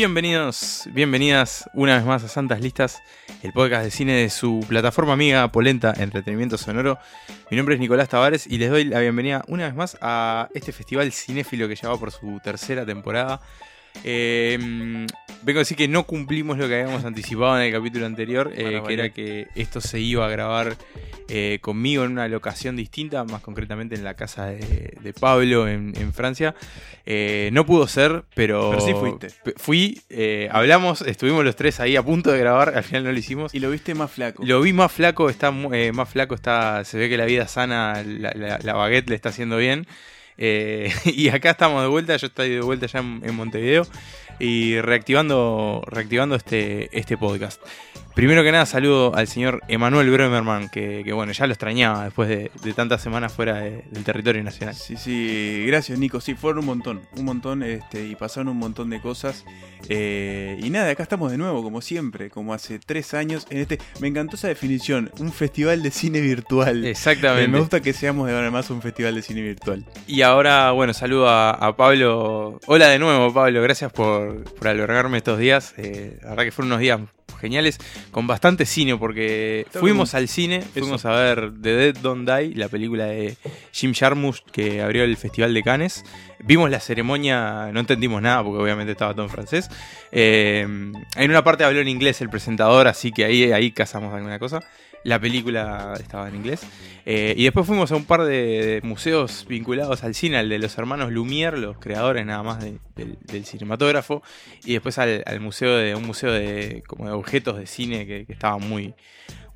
Bienvenidos, bienvenidas una vez más a Santas Listas, el podcast de cine de su plataforma amiga Polenta Entretenimiento Sonoro. Mi nombre es Nicolás Tavares y les doy la bienvenida una vez más a este festival cinéfilo que lleva por su tercera temporada. Eh, vengo a decir que no cumplimos lo que habíamos anticipado en el capítulo anterior, eh, que era que esto se iba a grabar eh, conmigo en una locación distinta, más concretamente en la casa de, de Pablo en, en Francia. No pudo ser, pero, Pero sí fuiste. Fui, hablamos, estuvimos los tres ahí a punto de grabar, al final no lo hicimos. Y lo viste más flaco. Lo vi más flaco, está más flaco, está, se ve que la vida sana, la, la- la baguette le está haciendo bien. Eh, y acá estamos de vuelta, yo estoy de vuelta ya en, en Montevideo y reactivando, reactivando este, este podcast. Primero que nada saludo al señor Emanuel Bremerman, que, que, bueno, ya lo extrañaba después de, de tantas semanas fuera de- del territorio nacional. Sí, sí, gracias Nico. Sí, fueron un montón, un montón este, y pasaron un montón de cosas. Eh, y nada, acá estamos de nuevo, como siempre, como hace tres años. En este, me encantó esa definición, un festival de cine virtual. Eh, Exactamente. me gusta que seamos de ahora más un festival de cine virtual. Y ahora, bueno, saludo a, a Pablo. Hola de nuevo, Pablo. Gracias por, por albergarme estos días. Eh, la verdad que fueron unos días geniales, con bastante cine, porque Está fuimos bien. al cine, fuimos a ver The Dead Don't Die, la película de Jim Jarmusch que abrió el Festival de Cannes. Vimos la ceremonia, no entendimos nada porque obviamente estaba todo en francés. Eh, en una parte habló en inglés el presentador, así que ahí, ahí cazamos alguna cosa. La película estaba en inglés. Eh, y después fuimos a un par de, museos vinculados al cine, al de los hermanos Lumière, los creadores nada más de- del, cinematógrafo, y después al, museo de un museo de como de objetos de cine que, estaba muy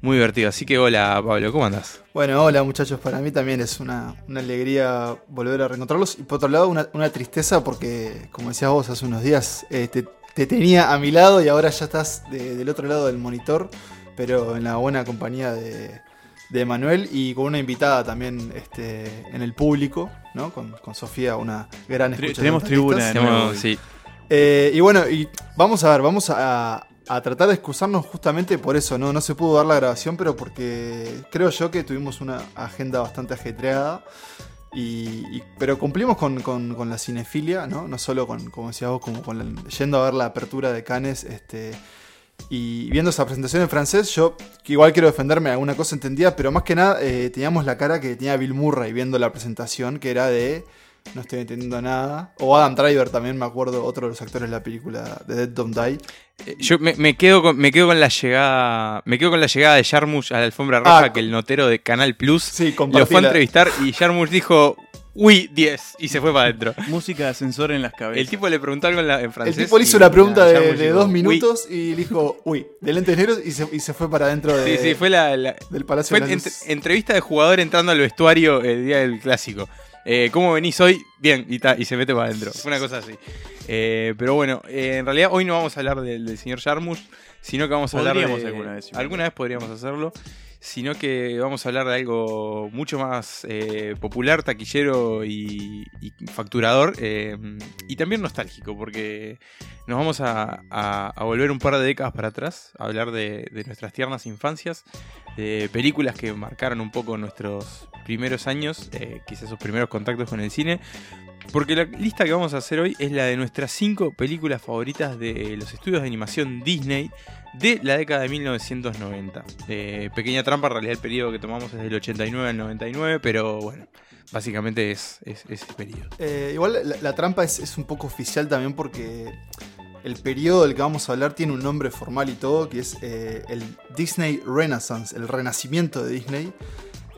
muy divertido. Así que hola Pablo, ¿cómo andás? Bueno, hola muchachos, para mí también es una, alegría volver a reencontrarlos y por otro lado una, tristeza porque, como decías vos hace unos días, eh, te, te tenía a mi lado y ahora ya estás de- del otro lado del monitor, pero en la buena compañía de, de Manuel y con una invitada también este, en el público, ¿no? Con, con Sofía, una gran escucha. tenemos de tribuna sí, Eh, y bueno, y vamos a ver, vamos a, a tratar de excusarnos justamente por eso, ¿no? No se pudo dar la grabación, pero porque creo yo que tuvimos una agenda bastante ajetreada. Y, y- pero cumplimos con, con- con la cinefilia, ¿no? No solo con, como decías vos, como con la- yendo a ver la apertura de Cannes, este. Y viendo esa presentación en francés, yo igual quiero defenderme, alguna cosa entendía, pero más que nada eh, teníamos la cara que tenía Bill Murray viendo la presentación, que era de no estoy entendiendo nada. O Adam Driver también, me acuerdo, otro de los actores de la película de Dead Don't Die. Eh, Yo me, me quedo con, me quedo con la llegada. Me quedo con la llegada de Jarmusch a la alfombra roja, Ah, que el notero de Canal Plus Sí, lo fue a entrevistar y Jarmusch dijo Uy, 10 y se fue para adentro. Música de ascensor en las cabezas. El tipo le preguntó algo en, la- en El francés. tipo le hizo una pregunta de, dos "Uy". minutos y le dijo, uy, de lentes negros y se, y se fue para adentro de, Sí, sí, fue la, la- del Palacio fue de ent- entrevista de jugador entrando al vestuario el día del clásico. Eh, ¿Cómo venís hoy? Bien, y, ta- y se mete para adentro. Fue una cosa así. Eh, pero bueno, eh, en realidad hoy no vamos a hablar del, del señor Jarmusch, sino que vamos a hablar Podríamos de... alguna vez, alguna vez podríamos hacerlo, sino que vamos a hablar de algo mucho más eh, popular, taquillero y, y facturador, eh, y también nostálgico, porque nos vamos a, a- volver un par de décadas para atrás, a hablar de nuestras tiernas infancias, de películas que marcaron un poco nuestros primeros años, eh, quizás sus primeros contactos con el cine. Porque la lista que vamos a hacer hoy es la de nuestras cinco películas favoritas de los estudios de animación Disney de la década de 1990. Eh, pequeña trampa, en realidad el periodo que tomamos es del 89 al 99, pero bueno, básicamente es, es ese periodo. Eh, igual la, trampa es, es un poco oficial también porque el periodo del que vamos a hablar tiene un nombre formal y todo, que es el Disney Renaissance, el renacimiento de Disney.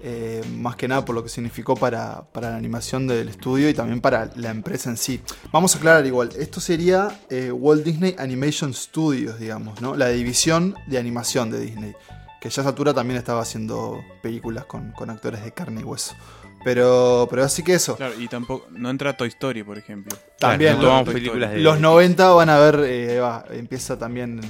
Eh, más que nada por lo que significó para, para la animación del estudio y también para la empresa en sí. Vamos a aclarar igual, esto sería eh, Walt Disney Animation Studios, digamos, ¿no? La división de animación de Disney. Que ya a esa altura también estaba haciendo películas con, con actores de carne y hueso. Pero, pero así que eso. Claro, y tampoco. No entra Toy Story, por ejemplo. También no lo- tomamos Toy películas de Los 90 van a ver, eh, va, empieza también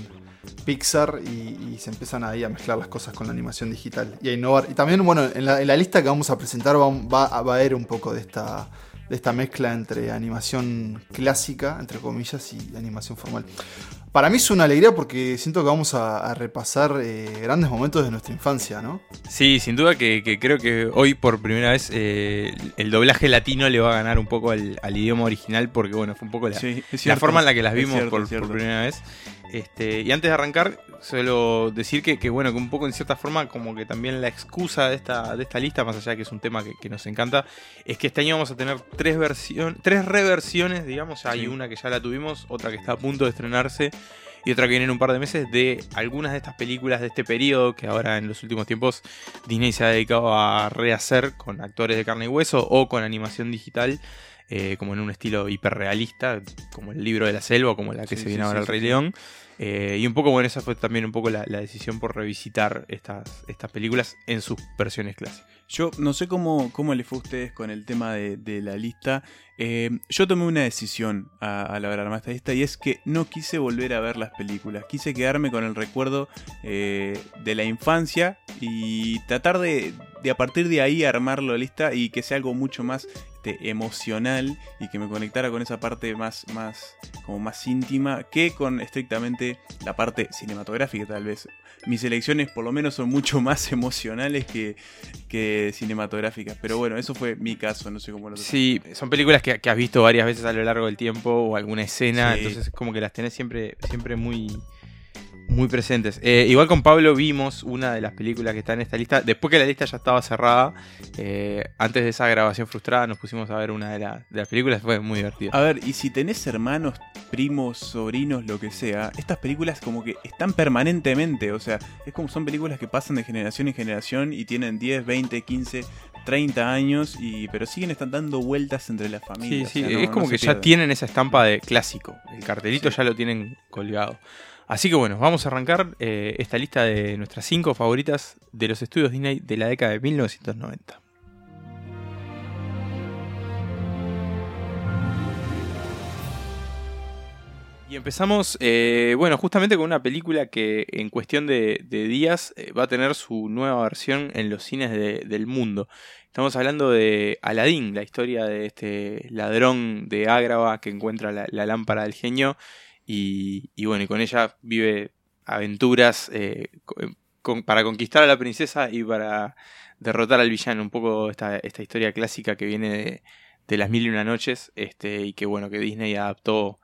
Pixar y, y se empiezan ahí a mezclar las cosas con la animación digital y a innovar. Y también, bueno, en la, en la lista que vamos a presentar va, va a va a haber un poco de esta, de esta mezcla entre animación clásica, entre comillas, y animación formal. Para mí es una alegría porque siento que vamos a, a repasar eh, grandes momentos de nuestra infancia, ¿no? Sí, sin duda que, que creo que hoy por primera vez eh, el doblaje latino le va a ganar un poco al, al idioma original porque bueno, fue un poco la, Sí, la forma en la que las vimos cierto, por, por primera vez. Este, y antes de arrancar, suelo decir que, que, bueno, que un poco en cierta forma, como que también la excusa de esta, de esta lista, más allá de que es un tema que, que nos encanta, es que este año vamos a tener tres versiones, tres reversiones, digamos. Hay Sí. una que ya la tuvimos, otra que está a punto de estrenarse. Y otra que viene en un par de meses de algunas de estas películas de este periodo que ahora en los últimos tiempos Disney se ha dedicado a rehacer con actores de carne y hueso o con animación digital, eh, como en un estilo hiperrealista, como el libro de la selva, como la que Sí, se viene sí, ahora sí, El Rey. León. Eh, y un poco, bueno, esa fue también un poco la, la decisión por revisitar estas, estas películas en sus versiones clásicas. Yo no sé cómo, cómo les fue a ustedes con el tema de, la lista. Eh, yo tomé una decisión a, a la hora de armar esta lista y es que no quise volver a ver las películas. Quise quedarme con el recuerdo eh, de la infancia y tratar de, de a partir de ahí armar la lista y que sea algo mucho más este, emocional y que me conectara con esa parte más, más, como más íntima que con estrictamente la parte cinematográfica tal vez. Mis elecciones por lo menos son mucho más emocionales que, que cinematográficas. Pero bueno, eso fue mi caso, no sé cómo lo Sí, son películas que, que has visto varias veces a lo largo del tiempo o alguna escena, Sí. entonces es como que las tenés siempre, siempre muy, muy presentes. Eh, igual con Pablo vimos una de las películas que está en esta lista, después que la lista ya estaba cerrada, eh, antes de esa grabación frustrada nos pusimos a ver una de, la- de las películas, fue muy divertido. A ver, y si tenés hermanos, primos, sobrinos, lo que sea, estas películas como que están permanentemente, o sea, es como son películas que pasan de generación en generación y tienen 10, 20, 15, 30 años, y pero siguen están dando vueltas entre las Sí, familias. sí, o sea, no- es como no que ya tienen esa estampa de clásico. El cartelito Sí. ya lo tienen colgado. Así que bueno, vamos a arrancar eh, esta lista de nuestras cinco favoritas de los estudios Disney de la década de 1990. Y empezamos, eh, bueno, justamente con una película que en cuestión de, días eh, va a tener su nueva versión en los cines de- del mundo. Estamos hablando de Aladdin, la historia de este ladrón de Ágrava que encuentra la lámpara del genio y, y bueno, y con ella vive aventuras eh, con- para conquistar a la princesa y para derrotar al villano. Un poco esta, esta historia clásica que viene de, de las mil y una noches este, y que bueno, que Disney adaptó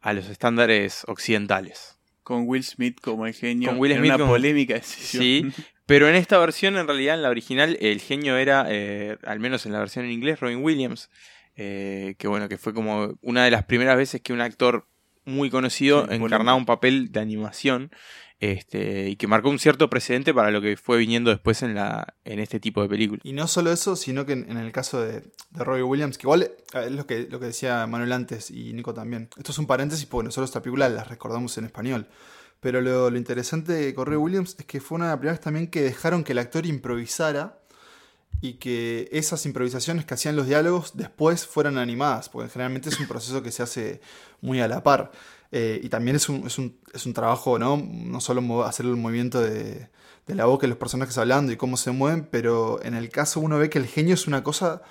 a los estándares occidentales. Con Will Smith como el genio. Con Will Smith una como- polémica decisión. Sí, pero en esta versión, en realidad, en la original, el genio era, eh, al menos en la versión en inglés, Robin Williams. eh, que bueno, que fue como una de las primeras veces que un actor muy conocido Sí, encarnaba un papel de animación. Este, y que marcó un cierto precedente para lo que fue viniendo después en la en este tipo de películas. Y no solo eso, sino que en, en el caso de, de Robbie Williams, que igual eh, es lo que, lo que decía Manuel antes y Nico también. Esto es un paréntesis porque nosotros esta película la recordamos en español. Pero lo, lo interesante con Robbie Williams es que fue una de las primeras también que dejaron que el actor improvisara y que esas improvisaciones que hacían los diálogos después fueran animadas, porque generalmente es un proceso que se hace muy a la par. Eh, y también es un, es un, es un trabajo, ¿no? No solo hacer el movimiento de, de la boca y los personajes hablando y cómo se mueven, pero en el caso uno ve que el genio es una cosa,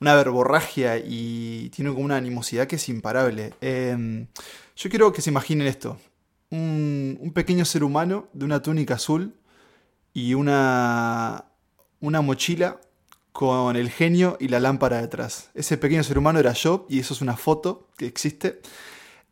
una verborragia y tiene como una animosidad que es imparable. Eh, yo quiero que se imaginen esto. Un pequeño ser humano de una túnica azul y una, una mochila con el genio y la lámpara detrás. Ese pequeño ser humano era yo y eso es una foto que existe.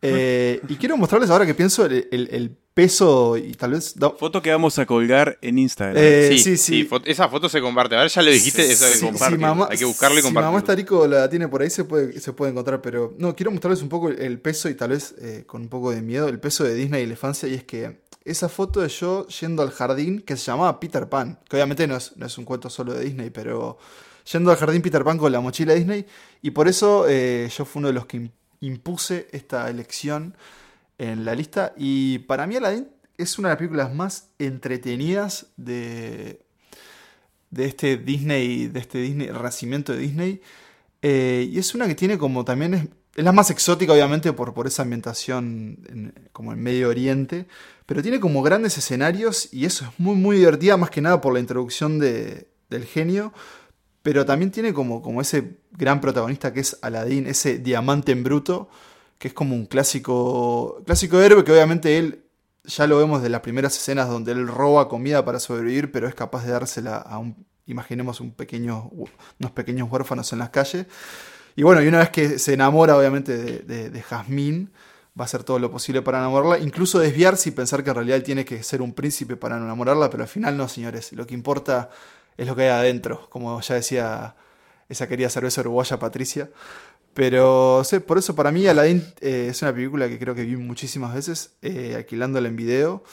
Eh, y quiero mostrarles ahora que pienso el, el- el peso y tal vez... Foto que vamos a colgar en Instagram. Eh, sí, sí, sí, sí. fo- esa foto se comparte. A ver, ya lo dijiste, eso Sí, si comparte. mamá- Hay que buscarlo y Si mamá compartirlo. Estarico la tiene por ahí, se puede, se puede encontrar. Pero no, quiero mostrarles un poco el, el peso y tal vez eh, con un poco de miedo, el peso de Disney y la infancia. Y es que esa foto de yo yendo al jardín que se llamaba Peter Pan, que obviamente no es, no es un cuento solo de Disney, pero yendo al jardín Peter Pan con la mochila Disney. Y por eso eh, yo fui uno de los que im- impuse esta elección en la lista. Y para mí Aladdin es una de las películas más entretenidas de, de este Disney, de este Disney, renacimiento de Disney. Eh, y es una que tiene como también es, es la más exótica, obviamente, por, por esa ambientación en- como en Medio Oriente. Pero tiene como grandes escenarios y eso es muy, muy divertida, más que nada por la introducción de- del genio. pero también tiene como, como ese gran protagonista que es Aladdin, ese diamante en bruto, que es como un clásico, clásico héroe que obviamente él, ya lo vemos de las primeras escenas donde él roba comida para sobrevivir, pero es capaz de dársela a un, imaginemos un pequeño, unos pequeños huérfanos en las calles. Y bueno, y una vez que se enamora obviamente de, de, de Jazmín, va a hacer todo lo posible para enamorarla, incluso desviarse y pensar que en realidad él tiene que ser un príncipe para enamorarla, pero al final no, señores, lo que importa es lo que hay adentro, como ya decía esa querida cerveza uruguaya Patricia. Pero sí, por eso para mí Aladdin eh, es una película que creo que vi muchísimas veces, eh, alquilándola en video.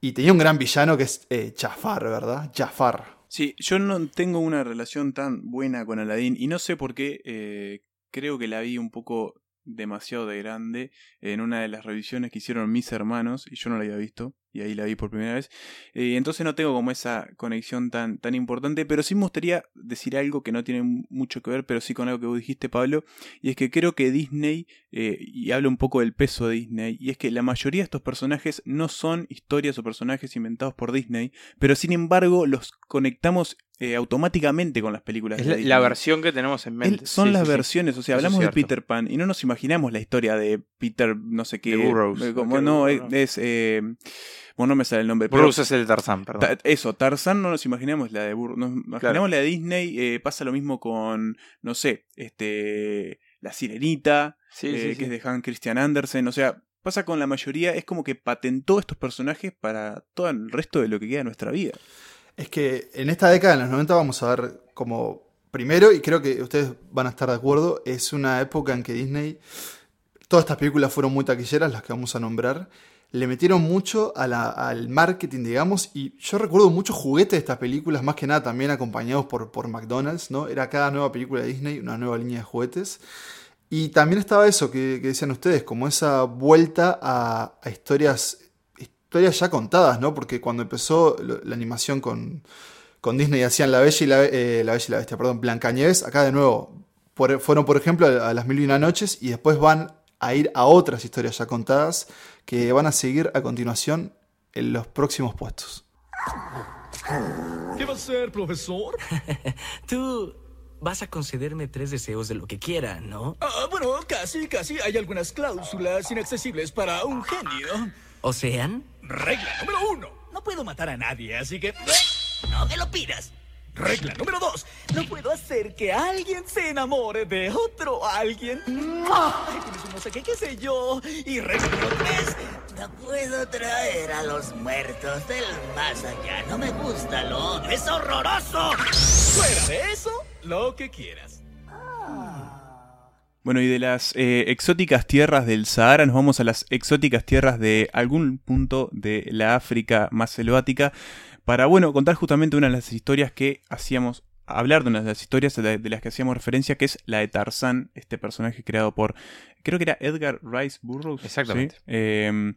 Y tenía un gran villano que es eh, Jafar, ¿verdad? Jafar. Sí, yo no tengo una relación tan buena con Aladdin y no sé por qué. eh, creo que la vi un poco demasiado de grande en una de las revisiones que hicieron mis hermanos y yo no la había visto y ahí la vi por primera vez. Eh, entonces no tengo como esa conexión tan, tan importante, pero sí me gustaría decir algo que no tiene mucho que ver, pero sí con algo que vos dijiste, Pablo, y es que creo que Disney, eh, y hablo un poco del peso de Disney, y es que la mayoría de estos personajes no son historias o personajes inventados por Disney, pero sin embargo los conectamos eh, automáticamente con las películas. Es de la, Disney. la versión que tenemos en mente. Él- son Sí, las sí, sí. versiones, o sea, hablamos de. Peter Pan y no nos imaginamos la historia de Peter, no sé qué. De Burroughs. eh, como- ¿Qué no, es, eh, bueno, no me sale el nombre. pero- Bruce es el Tarzán, perdón. Ta- eso, Tarzán no nos imaginamos la de Burroughs, nos imaginamos Claro. la de Disney, eh, pasa lo mismo con, no sé, este, La Sirenita, eh, que es de Hans Christian Andersen, o sea, pasa con la mayoría, es como que patentó estos personajes para todo el resto de lo que queda de nuestra vida. Es que en esta década, en los 90, vamos a ver como primero, y creo que ustedes van a estar de acuerdo, es una época en que Disney, todas estas películas fueron muy taquilleras, las que vamos a nombrar, le metieron mucho al marketing, digamos, y yo recuerdo muchos juguetes de estas películas, más que nada también acompañados por, por McDonald's, ¿no? Era cada nueva película de Disney una nueva línea de juguetes. Y también estaba eso que, decían ustedes, como esa vuelta a historias, historias ya contadas, ¿no? Porque cuando empezó la animación con, con Disney hacían La Bella y la, eh, la Bella y la Bestia, perdón, Blancanieves, acá de nuevo por- fueron por ejemplo a, a las Mil y Una Noches y después van a ir a otras historias ya contadas que van a seguir a continuación en los próximos puestos. ¿Qué va a hacer, profesor? Tú vas a concederme tres deseos de lo que quiera, ¿no? Ah, bueno, casi, casi. Hay algunas cláusulas inaccesibles para un genio. ¿O sean? Regla número uno. No puedo matar a nadie, así que... No me lo pidas. Regla número dos. No puedo hacer que alguien se enamore de otro alguien. No sé qué, qué sé yo. Y regla número tres. No puedo traer a los muertos del más allá. No me gusta lo... ¡Es horroroso! Fuera de eso, lo que quieras. Bueno, y de las eh, exóticas tierras del Sahara nos vamos a las exóticas tierras de algún punto de la África más selvática para, bueno, contar justamente una de las historias que hacíamos, hablar de una de las historias de, las que hacíamos referencia, que es la de Tarzán, este personaje creado por, creo que era Edgar Rice Burroughs. Exactamente. ¿sí? Eh,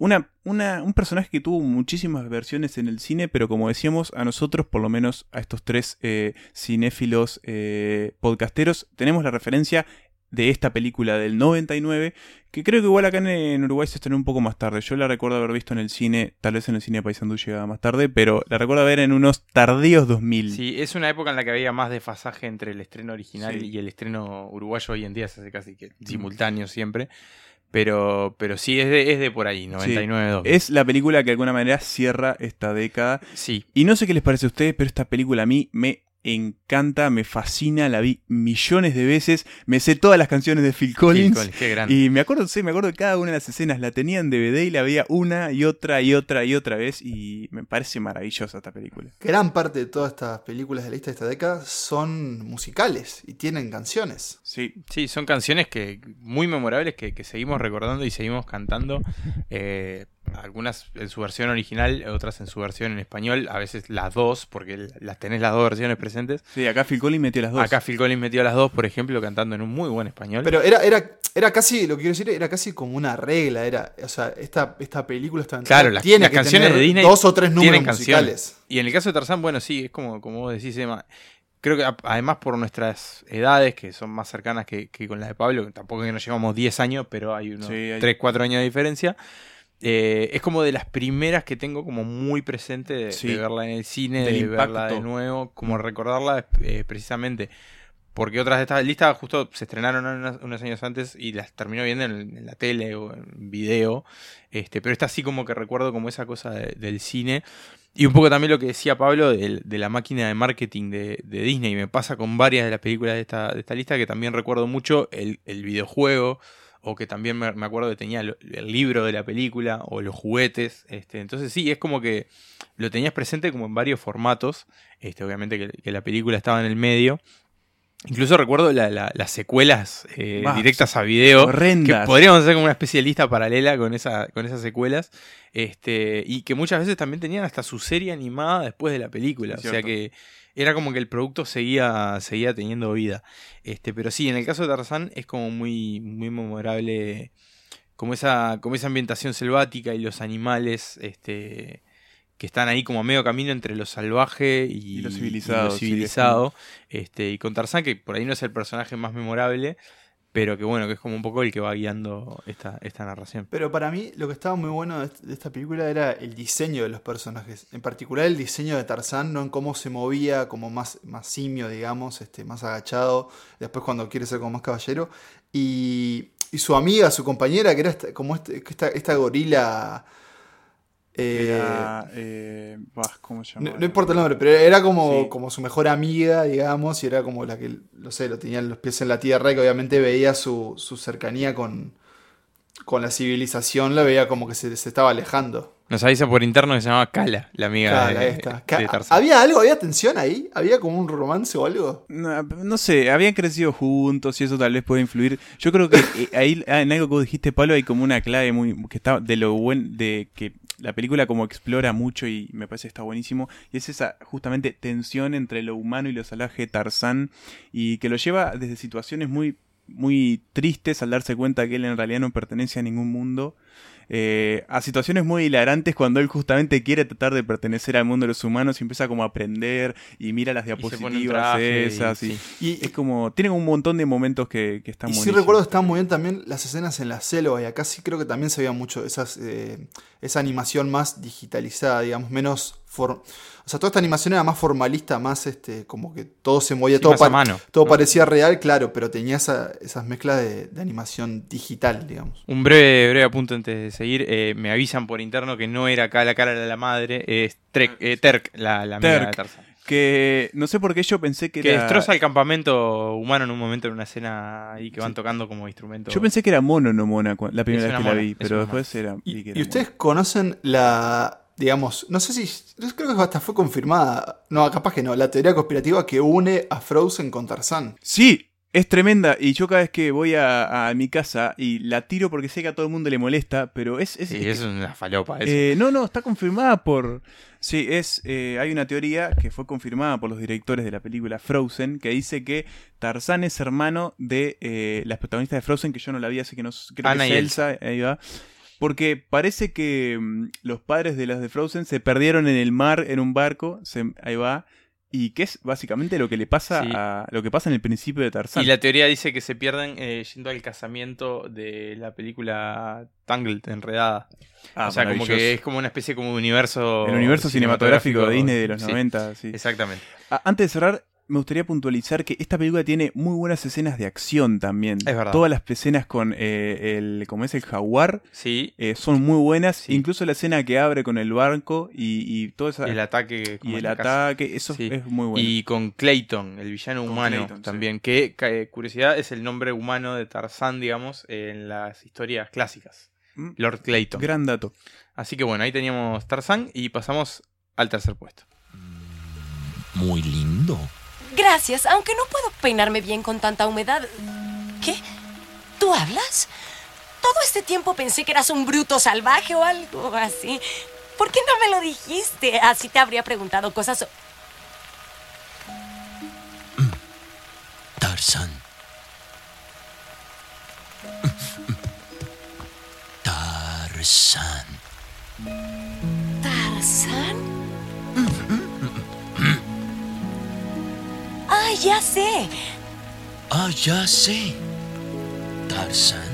una, una- un personaje que tuvo muchísimas versiones en el cine, pero como decíamos, a nosotros, por lo menos a estos tres eh, cinéfilos eh, podcasteros, tenemos la referencia de esta película del 99, que creo que igual acá en, en Uruguay se estrenó un poco más tarde. Yo la recuerdo haber visto en el cine, tal vez en el cine de Paysandú llegaba más tarde, pero la recuerdo ver en unos tardíos 2000. Sí, es una época en la que había más desfasaje entre el estreno original Sí. y el estreno uruguayo hoy en día, se hace casi que simultáneo siempre. Pero, pero sí, es de, es de por ahí, 99 2000. Es la película que de alguna manera cierra esta década. Sí, Y no sé qué les parece a ustedes, pero esta película a mí me encanta, me fascina, la vi millones de veces, me sé todas las canciones de Phil Collins. Phil Collins, qué grande. Y me acuerdo, sí, me acuerdo de cada una de las escenas, la tenía en DVD y la veía una y otra y otra y otra vez y me parece maravillosa esta película. Gran parte de todas estas películas de la lista de esta década son musicales y tienen canciones. Sí, Sí, son canciones que muy memorables que, que seguimos recordando y seguimos cantando. eh, algunas en su versión original, otras en su versión en español, a veces las dos, porque las tenés las dos versiones presentes. sí, acá Phil Collins metió las dos. Acá Phil Collins metió las dos, por ejemplo, cantando en un muy buen español. Pero era, era, era casi, lo que quiero decir, era casi como una regla. Era, o sea, esta, esta película esta Claro, las, tiene las que canciones tener de Disney dos o tres números musicales. Y en el caso de Tarzán, bueno, sí, es como, como vos decís, Emma. Creo que además por nuestras edades, que son más cercanas que, que con las de Pablo, que tampoco es que nos llevamos 10 años, pero hay unos Sí, hay- 3, 4 años de diferencia. Eh, es como de las primeras que tengo como muy presente de, Sí. de verla en el cine, de verla de nuevo, como recordarla eh, precisamente. Porque otras de estas listas justo se estrenaron unos, unos años antes y las terminó viendo en, en la tele o en video. Este, pero esta sí como que recuerdo como esa cosa de- del cine. Y un poco también lo que decía Pablo de, la máquina de marketing de, de Disney. Me pasa con varias de las películas de esta, de esta lista que también recuerdo mucho el, el videojuego. O que también me, me acuerdo que tenía el libro de la película o los juguetes. Este, entonces sí, es como que lo tenías presente como en varios formatos. Este, obviamente que, que la película estaba en el medio. Incluso recuerdo la- la- las secuelas eh, directas a video. Que horrendas. podríamos hacer como una especie de lista paralela con, esa, con esas secuelas. Este, y que muchas veces también tenían hasta su serie animada después de la película. Es o sea que era como que el producto seguía, seguía teniendo vida. Este, pero sí, en el caso de Tarzán es como muy, muy memorable. Como esa, como esa ambientación selvática y los animales. Este. Que están ahí como a medio camino entre lo salvaje y, Y lo civilizado, lo sí, civilizado. Este, y con Tarzán, que por ahí no es el personaje más memorable, pero que bueno, que es como un poco el que va guiando esta, esta narración. Pero para mí lo que estaba muy bueno de est- de esta película era el diseño de los personajes. En particular el diseño de Tarzán, no en cómo se movía, como más, más simio, digamos, este, más agachado. Después cuando quiere ser como más caballero. Y, y su amiga, su compañera, que era esta- como este- esta, esta gorila... eh, Era, eh, bah, ¿cómo se llama? no, no importa el nombre, pero era como, Sí. como su mejor amiga, digamos, y era como la que, no sé, lo tenía los pies en la tierra y que obviamente veía su, su cercanía con, con la civilización, la veía como que se, se estaba alejando. Nos avisa por interno que se llamaba Kala, la amiga Claro, de, Tarzán. ¿Había algo? ¿Había tensión ahí? ¿Había como un romance o algo? No, no sé, habían crecido juntos y eso tal vez puede influir. Yo creo que eh, ahí ah, en algo que vos dijiste, Pablo, hay como una clave muy que está de lo buen de que la película como explora mucho y me parece que está buenísimo y es esa justamente tensión entre lo humano y lo salvaje de Tarzán y que lo lleva desde situaciones muy muy tristes al darse cuenta que él en realidad no pertenece a ningún mundo eh, a situaciones muy hilarantes cuando él justamente quiere tratar de pertenecer al mundo de los humanos y empieza como a aprender y mira las Y se pone un diapositivas traje y- esas y, sí. Y, es como, tienen un montón de momentos que, que están y sí buenísimos. recuerdo que estaban muy bien también las escenas en la selva y acá sí creo que también se veía mucho esas, eh, esa animación más digitalizada, digamos, menos... for- o sea, toda esta animación era más formalista, más este, como que todo se movía, Sí, todo, pa- mano, todo ¿no? parecía real, claro, pero tenía esa- esas mezclas de, de animación digital, digamos. Un breve, breve apunte antes de seguir. eh, me avisan por interno que no era acá la cara de la madre, es Trek- eh, Terk, la, la amiga de Tarzán. Que no sé por qué yo pensé que, Que era... destroza el campamento humano en un momento en una escena ahí que van tocando como instrumento. Yo pensé que era mono, no mona, la primera vez que la vi, pero después era... Y, ustedes conocen la, digamos, no sé si, yo creo que hasta fue confirmada, no, capaz que no, la teoría conspirativa que une a Frozen con Tarzán. Sí, es tremenda y yo cada vez que voy a, a mi casa y la tiro porque sé que a todo el mundo le molesta, pero es... es- Sí, es- es una falopa eso. Eh, no, no, está confirmada por... Sí, es eh, hay una teoría que fue confirmada por los directores de la película Frozen que dice que Tarzán es hermano de eh, las protagonistas de Frozen, que yo no la vi, así que no creo Anna que es Elsa, ahí va. Porque parece que mm, los padres de las de Frozen se perdieron en el mar en un barco, se- ahí va, y que es básicamente lo que le pasa Sí. a lo que pasa en el principio de Tarzán. Y la teoría dice que se pierden eh, yendo al casamiento de la película Tangled, Enredada. Ah, o sea, como que es como una especie como de universo... el universo cinematográfico de Disney de los sí, 90, sí. Exactamente. Antes de cerrar, me gustaría puntualizar que esta película tiene muy buenas escenas de acción también. Es verdad. Todas las escenas con eh, el, como es el jaguar, Sí, eh, son muy buenas. Sí. Incluso la escena que abre con el barco y, y todo esa, y el ataque... como y el casa. ataque, eso Sí. es muy bueno. Y con Clayton, el villano Con humano Clayton, sí. también, que, eh, curiosidad, es el nombre humano de Tarzán, digamos, en las historias clásicas. Mm, Lord Clayton. Gran dato. Así que bueno, ahí teníamos Tarzán y pasamos al tercer puesto. Muy lindo. Gracias, aunque no puedo peinarme bien con tanta humedad. ¿Qué? ¿Tú hablas? Todo este tiempo pensé que eras un bruto salvaje o algo así. ¿Por qué no me lo dijiste? Así te habría preguntado cosas. so- Tarzán. Tarzán. ¡Ay, ya sé! Ah, ya sé. Tarzán.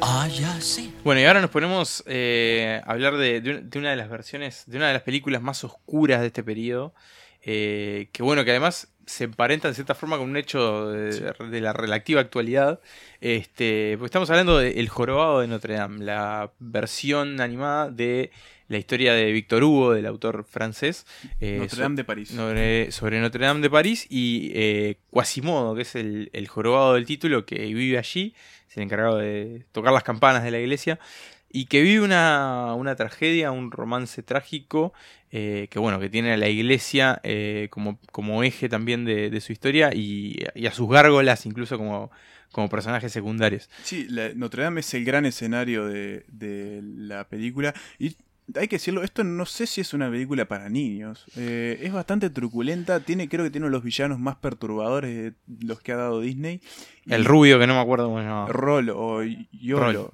Ah, ya sé. Bueno, y ahora nos ponemos eh, a hablar de, de un- de una de las versiones, de una de las películas más oscuras de este periodo. eh, que bueno, que además se emparenta de cierta forma con un hecho de, de la relativa actualidad. Este, porque estamos hablando de El Jorobado de Notre Dame, la versión animada de la historia de Víctor Hugo, del autor francés. eh, Notre Dame de París. sobre, sobre Notre Dame de París y eh, Quasimodo, que es el, el jorobado del título que vive allí, es el encargado de tocar las campanas de la iglesia y que vive una, una tragedia, un romance trágico eh, que bueno, que tiene a la iglesia eh, como, como eje también de, de su historia y, y a sus gárgolas incluso como, como personajes secundarios. Sí, la- Notre Dame es el gran escenario de, de la película. Y hay que decirlo, esto no sé si es una película para niños. Eh, es bastante truculenta. Tiene, creo que tiene uno de los villanos más perturbadores de los que ha dado Disney. Y El rubio, que no me acuerdo cómo se llamaba. Rolo o Yolo.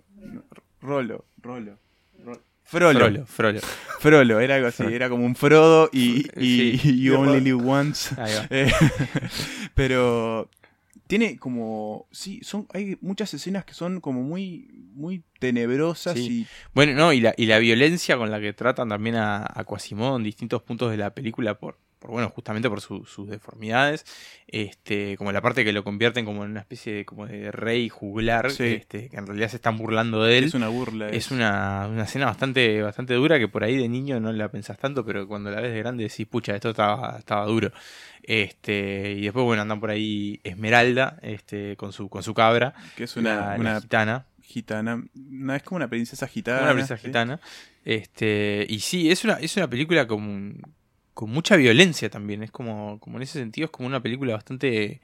Rolo. Rolo. Rolo. Ro- Frollo. Frollo, Frollo. Frollo, era algo así, Frollo. era como un Frodo y, y, Sí. y You Only Live Once. Ahí va. Eh, pero tiene como. Sí, son hay muchas escenas que son como muy, muy tenebrosas Sí. y. Bueno, no, y la, y la violencia con la que tratan también a, a Quasimodo en distintos puntos de la película por, por bueno, justamente por su- sus deformidades, este, como la parte que lo convierten como en una especie de, como de rey juglar, Sí. este, que en realidad se están burlando de él. Es una burla. Es una, una escena bastante, bastante dura que por ahí de niño no la pensás tanto, pero cuando la ves de grande decís, pucha, esto estaba, estaba duro. Este, y después, bueno, andan por ahí Esmeralda, este, con su, con su cabra, Que es una, la- la una gitana. gitana. No, es como una princesa gitana. Una princesa ¿sí? gitana. Este, y sí, es una, es una película con, con mucha violencia también. Es como, como en ese sentido, es como una película bastante,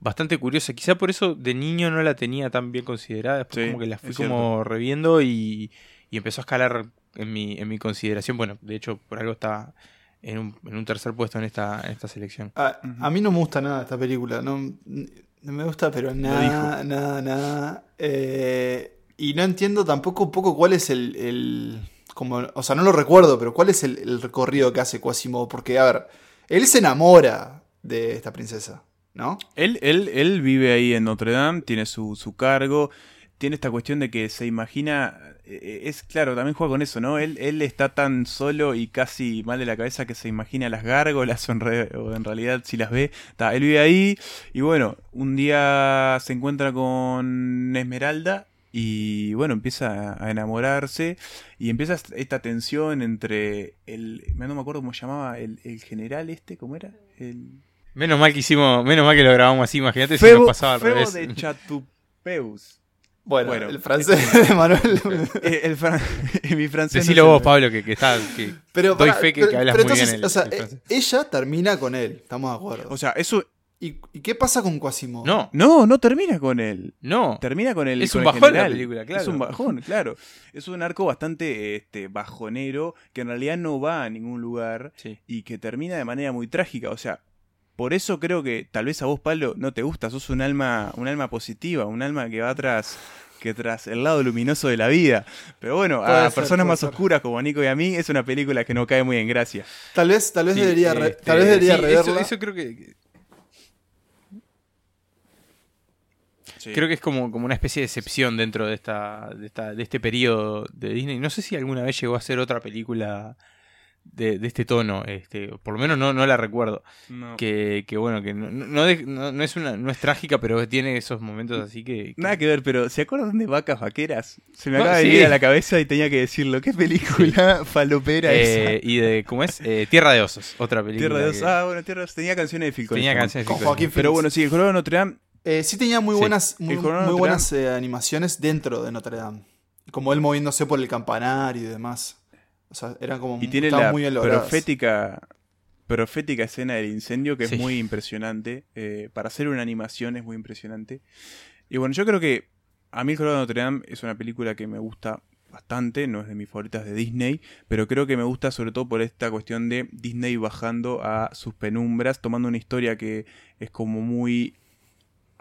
bastante curiosa. Quizá por eso de niño no la tenía tan bien considerada. Después Sí, como que la fui como reviendo y, y empezó a escalar en mi, en mi consideración. Bueno, de hecho, por algo está en un, en un tercer puesto en esta, en esta selección. A, a mí no me gusta nada esta película. No, no me gusta, pero nada, nada, nada. Eh, y no entiendo tampoco un poco cuál es el. el- como, o sea, no lo recuerdo, pero cuál es el, recorrido que hace Quasimodo. Porque, a ver, él se enamora de esta princesa, ¿no? Él, él, él vive ahí en Notre Dame, tiene su, su cargo, tiene esta cuestión de que se imagina, eh, es claro, también juega con eso, ¿no? Él, él está tan solo y casi mal de la cabeza que se imagina las gárgolas o en, en realidad si las ve, ta, él vive ahí y bueno, un día se encuentra con Esmeralda y bueno, empieza a- enamorarse y empieza est- esta tensión entre el, no me acuerdo cómo se llamaba, el, el general este, ¿cómo era? El... Menos mal que hicimos, menos mal que lo grabamos así, imagínate si nos pasaba al Febo revés. de Chatupeus. Bueno, Bueno, el francés de Manuel. El fran- mi francés. Decilo no vos, Pablo, que, que está. Que Pero, doy fe que, pero- que hablas pero muy entonces, bien el, o sea, el ella termina con él, estamos de acuerdo. O sea, eso. ¿Y, y qué pasa con Quasimodo? No, No, no termina con él. no. Termina con el. Es con un bajón la película, claro. Es un bajón, claro. Es un arco bastante este, bajonero que en realidad no va a ningún lugar Sí. y que termina de manera muy trágica. O sea, por eso creo que tal vez a vos, Pablo, no te gusta. Sos un alma, un alma positiva, un alma que va tras que tras el lado luminoso de la vida. Pero bueno, Puede a ser, personas más ser. oscuras como a Nico y a mí, es una película que no cae muy en gracia. Tal vez, tal vez Sí, debería, este, tal vez debería sí, reverla. Eso, eso creo que. Creo que es como, como una especie de excepción dentro de esta, de esta, de este periodo de Disney. No sé si alguna vez llegó a hacer otra película de, de este tono. Este, por lo menos no, no la recuerdo. Que, que bueno, que no, no, de- no- no es una, no es trágica, pero tiene esos momentos así que. que- Nada que ver, pero ¿se acuerdan de Vacas Vaqueras? Se me No, acaba de sí. venir a la cabeza y tenía que decirlo. ¿Qué película falopera Eh, esa? y de, ¿cómo es? Eh, Tierra de Osos, otra película. Tierra de Osos. que Ah, bueno, Tierra de Osos. Tenía canciones de Phil tenía canciones de Phil Pero bueno, sí, el Jorobado de Notre Dame. Eh, sí tenía muy Sí. buenas, muy, buenas eh, animaciones dentro de Notre Dame. Como él moviéndose por el campanario y demás. O sea, eran como Y tiene la muy profética, profética escena del incendio que Sí. es muy impresionante. Eh, para hacer una animación es muy impresionante. Y bueno, yo creo que a mí el Jorobado de Notre Dame es una película que me gusta bastante, no es de mis favoritas de Disney, pero creo que me gusta sobre todo por esta cuestión de Disney bajando a sus penumbras, tomando una historia que es como muy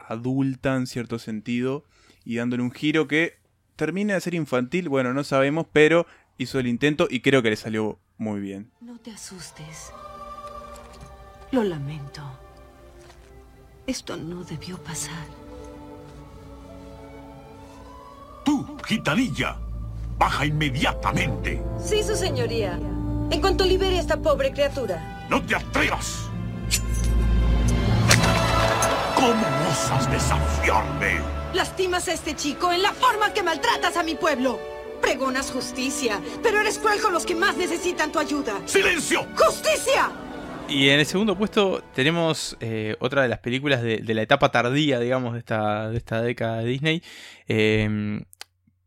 adulta en cierto sentido y dándole un giro que termina de ser infantil, bueno, no sabemos, pero hizo el intento y creo que le salió muy bien. No te asustes. Lo lamento. Esto no debió pasar. Tú Tú, gitanilla, baja inmediatamente. Sí, su señoría. En cuanto libere a esta pobre criatura. ¡No te atrevas! ¿Cómo osas desafiarme? Lastimas a este chico en la forma que maltratas a mi pueblo. Pregonas justicia, pero eres cruel con los que más necesitan tu ayuda. ¡Silencio! ¡Justicia! Y en el segundo puesto tenemos eh, otra de las películas de, de la etapa tardía, digamos, de esta, de esta década de Disney. Eh,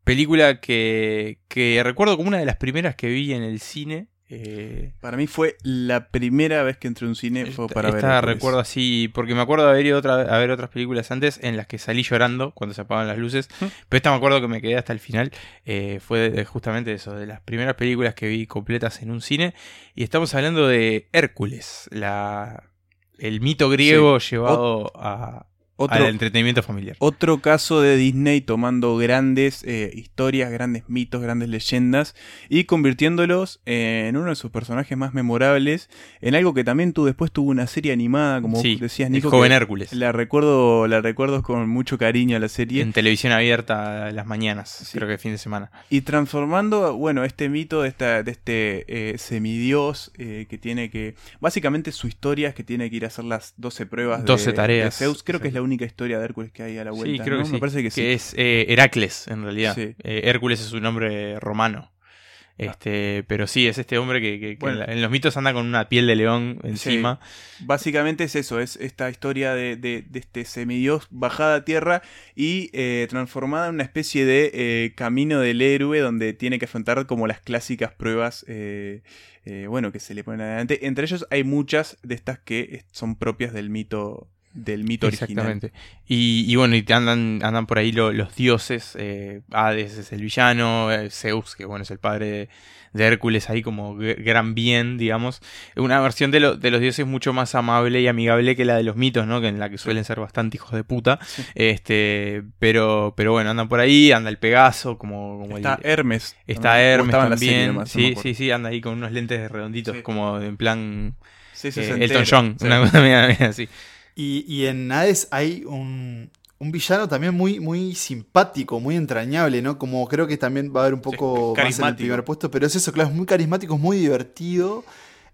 película que, que recuerdo como una de las primeras que vi en el cine. Eh, Para mí fue la primera vez que entré a un cine fue para ver. esta recuerdo así, porque me acuerdo de haber ido otra, a ver otras películas antes en las que salí llorando cuando se apagan las luces, pero esta me acuerdo que me quedé hasta el final, eh, fue justamente eso, de las primeras películas que vi completas en un cine, y estamos hablando de Hércules, la, el mito griego llevado a, Otro- al entretenimiento familiar. Otro caso de Disney tomando grandes eh, historias, grandes mitos, grandes leyendas y convirtiéndolos en uno de sus personajes más memorables, en algo que también tú después tuvo una serie animada, como Sí, decías el Nico. joven que Hércules. La recuerdo, la recuerdo con mucho cariño a la serie. En televisión abierta a las mañanas, creo que fin de semana. Y transformando, bueno, este mito de, esta, de este eh, semidios eh, que tiene que. Básicamente su historia es que tiene que ir a hacer las 12 pruebas 12 de, tareas. de Zeus. Creo que es la única historia de Hércules que hay a la vuelta. Sí, creo ¿no? que sí. Me parece que, sí. es eh, Heracles, en realidad. Sí. Eh, Hércules es un nombre romano. Este, pero sí, es este hombre que, que- que Bueno. en, la- en los mitos anda con una piel de león encima. Sí. Básicamente es eso, es esta historia de, de- de este semidios bajada a tierra y eh, transformada en una especie de eh, camino del héroe donde tiene que afrontar como las clásicas pruebas, eh, bueno, que se le ponen adelante. Entre ellos hay muchas de estas que son propias del mito del mito Exactamente. original. Y, y bueno, y te andan, andan por ahí lo- los dioses. eh, Hades es el villano, eh, Zeus, que bueno, es el padre de, de Hércules, ahí como gr- gran bien, digamos. Una versión de, lo- de los dioses mucho más amable y amigable que la de los mitos, ¿no? Que en la que suelen ser bastante hijos de puta. Este, pero, pero bueno, andan por ahí, anda el Pegaso, como, como Está el, Hermes. Está Hermes también. nomás, sí, sí, sí, anda ahí con unos lentes redonditos, Sí. como en plan Sí, eh. Elton John, una cosa así. Y, y en Hades hay un, un villano también muy, muy simpático, muy entrañable, ¿no? Como creo que también va a haber un poco más en el primer puesto, pero es eso, claro, es muy carismático, es muy divertido.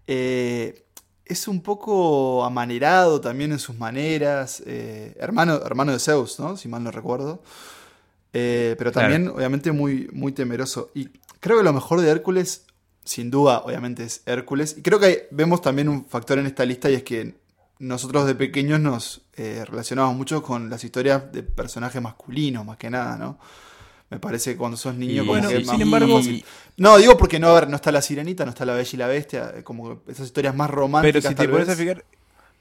eh, es un poco amanerado también en sus maneras. eh, hermano, hermano de Zeus, ¿no? Si mal no recuerdo. Eh, pero Claro. también, obviamente, muy, muy temeroso. Y creo que lo mejor de Hércules, sin duda, obviamente, es Hércules. Y creo que hay- vemos también un factor en esta lista y es que nosotros de pequeños nos eh, relacionamos mucho con las historias de personajes masculinos, más que nada, ¿no? Me parece que cuando sos niño, Y- como Bueno, que es sin más- embargo- más fácil. No, digo porque no, a ver, no está la sirenita, no está la bella y la bestia, eh, como que esas historias más románticas. Pero si te pones a fijar,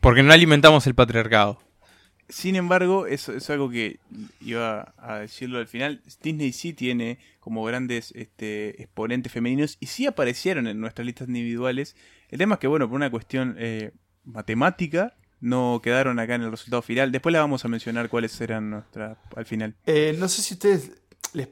Porque no alimentamos el patriarcado. Sin embargo, eso es algo que iba a decirlo al final. Disney sí tiene como grandes este, exponentes femeninos y sí aparecieron en nuestras listas individuales. El tema es que, bueno, por una cuestión eh, matemática, no quedaron acá en el resultado final. Después la vamos a mencionar cuáles eran nuestras al final. Eh, no sé si ustedes les-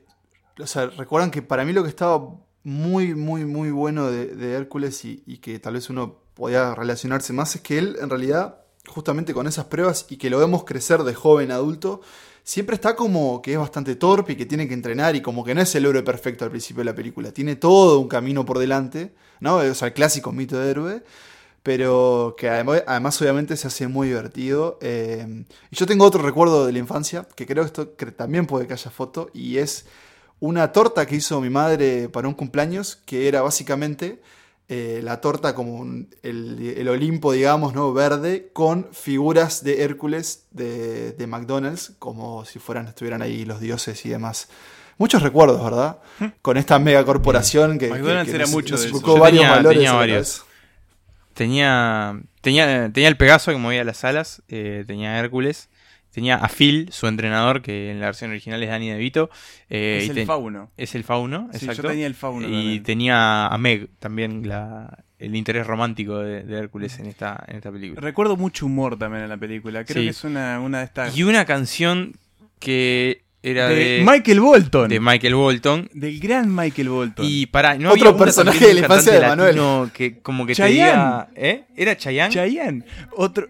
o sea, recuerdan que para mí lo que estaba muy, muy, muy bueno de, Hércules y, y que tal vez uno podía relacionarse más es que él en realidad, justamente con esas pruebas y que lo vemos crecer de joven a adulto, siempre está como que es bastante torpe y que tiene que entrenar y como que no es el héroe perfecto al principio de la película. Tiene todo un camino por delante, ¿no? O sea, el clásico mito de héroe pero que además, además obviamente se hace muy divertido. eh, y yo tengo otro recuerdo de la infancia, que creo esto que también puede que haya foto, y es una torta que hizo mi madre para un cumpleaños, que era básicamente eh, la torta como un- el, el Olimpo, digamos, ¿no? Verde, con figuras de Hércules de, de McDonald's, como si fueran, estuvieran ahí los dioses y demás. Muchos recuerdos, ¿verdad? Con esta mega corporación que, que- McDonald's que nos- mucho nos de eso. inculcó Yo varios tenía- valores varios. Tenía, tenía, tenía el Pegaso que movía las alas, eh, tenía a Hércules, tenía a Phil, su entrenador, que en la versión original es Danny DeVito. eh, es y el fauno. Es el fauno, Sí, exacto. yo tenía el fauno Y también. tenía a Meg, también la, el interés romántico de, de Hércules en esta, en esta película. Recuerdo mucho humor también en la película. Creo Sí. que es una, una de estas. Y una canción que era de, de, Michael Bolton. de Michael Bolton. del gran Michael Bolton. Y para no Otro había personaje de la infancia de Manuel. latino que como que te Chayanne. diga, ¿eh? ¿Era Chayanne? Chayanne. Otro.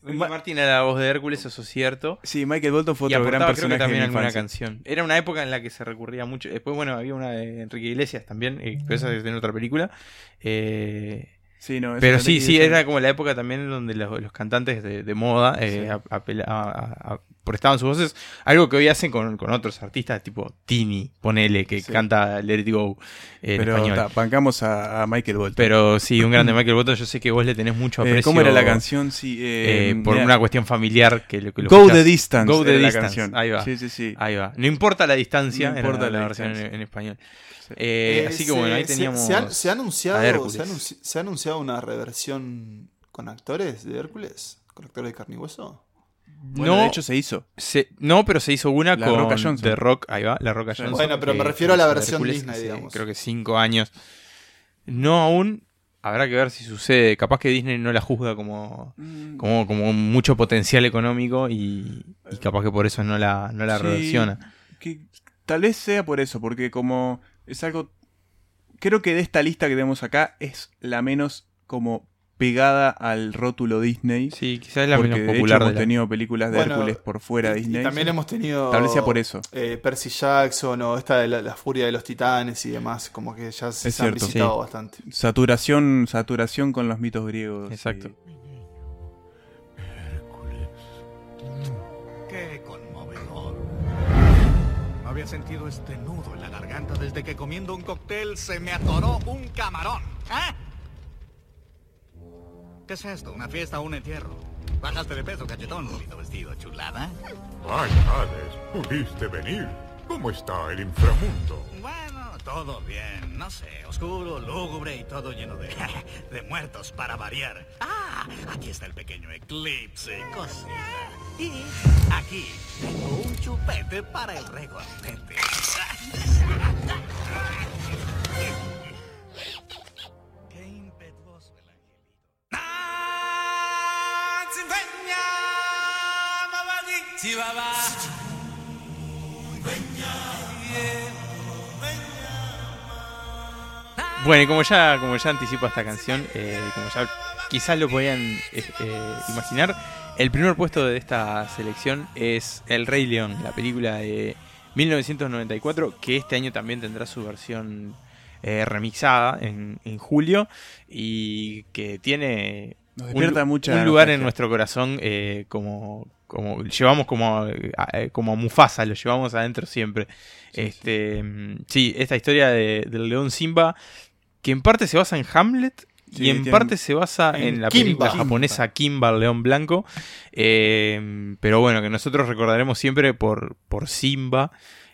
Ricky Martin era la voz de Hércules, eso es cierto. Sí, Michael Bolton fue Y otro gran creo que personaje también de alguna canción. Era una época en la que se recurría mucho. Después, bueno, había una de Enrique Iglesias también, eh, pero esa es en otra película. Eh, Sí, no, pero sí, sí, era como la época también donde los, los cantantes de, de moda eh, apela- a- prestaban sus voces. Algo que hoy hacen con, con otros artistas, tipo Tini, ponele, que Sí. canta Let It Go eh, en Pero español. ta, bancamos a, a Michael Bolton. Pero sí, un grande Michael Bolton. Yo sé que vos le tenés mucho Eh, aprecio. ¿Cómo era la canción? Sí, eh, eh, por una cuestión familiar que, lo- que lo Go escuchás. the Distance Go the la Distance. canción. Ahí va. Sí, sí, sí. Ahí va. No importa la distancia, No importa la, la versión en, español. Eh, así que bueno, ahí se- teníamos. Se, ha, se anunciado, Hércules. se, ha anunci- se ha anunciado una reversión con actores de Hércules, con actores de carne y hueso. Bueno, de hecho se hizo. se- no, pero se hizo una La con Roca Johnson. The Rock, ahí va, la Roca. Johnson. Bueno, pero me refiero a la versión Hércules Disney, hace, digamos. Creo que cinco años. No aún. Habrá que ver si sucede. Capaz que Disney no la juzga como, Mm. como, como mucho potencial económico y, y capaz que por eso no la, no la Sí, reversiona. que tal vez sea por eso, porque como es algo... Creo que de esta lista que tenemos acá es la menos como pegada al rótulo Disney. Sí, quizás es la porque menos de hecho popular. hemos de la- tenido películas de Bueno, Hércules por fuera de Y- Disney. Y también hemos tenido. Tal vez sea por eso. eh, Percy Jackson o esta de la, la furia de los titanes y demás, como que ya se, se han visitado Sí. bastante. Saturación, saturación con los mitos griegos. Exacto. Qué conmovedor. No había sentido este nudo en la garganta desde que comiendo un cóctel se me atoró un camarón. ¿Eh? ¿Qué es esto? ¿Una fiesta o un entierro? Bajaste de peso, cachetón. Bonito vestido, chulada. Ay, Hades, pudiste venir. ¿Cómo está el inframundo? Bueno, todo bien. No sé, oscuro, lúgubre y todo lleno de, de muertos para variar. Ah, aquí está el pequeño eclipse, cosita. Y aquí tengo un chupete para el reguantete. Bueno, y como ya, como ya anticipa esta canción, eh, como ya quizás lo podían eh, eh, imaginar, el primer puesto de esta selección es El Rey León, la película de 1994, que este año también tendrá su versión eh, remixada en, en julio y que tiene Nos un, mucha un lugar en nuestro corazón eh, como, como llevamos como a, a- como a Mufasa, lo llevamos adentro siempre. este, mm, sí, esta historia de- del león Simba, que en parte se basa en Hamlet Sí, y en parte se basa en en la Kimba. película japonesa Kimba el León Blanco. eh, pero bueno, que nosotros recordaremos siempre por, por Simba.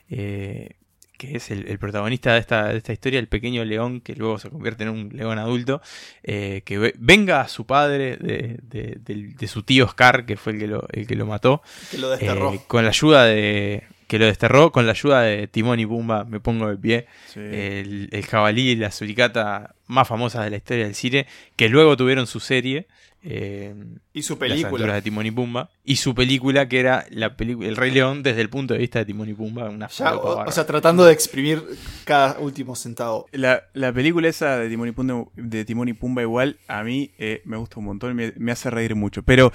eh, que es el, el protagonista de esta, de esta historia, el pequeño león que luego se convierte en un león adulto, eh, que ve- venga a su padre de, de- del- de su tío Scar, que fue el que lo, el que lo mató, Que lo desterró. eh, con la ayuda de... que lo desterró, con la ayuda de Timón y Pumba, me pongo de pie, Sí. el, el jabalí y la suricata más famosas de la historia del cine, que luego tuvieron su serie. eh, Y su película. de Timón y Pumba. Y su película, que era la película El Rey León desde el punto de vista de Timón y Pumba. Una Ya, o, sea, tratando de exprimir cada último centavo. La, la película esa de Timón y Pumba, de Timón y Pumba igual, a mí eh, me gusta un montón, me, me hace reír mucho. Pero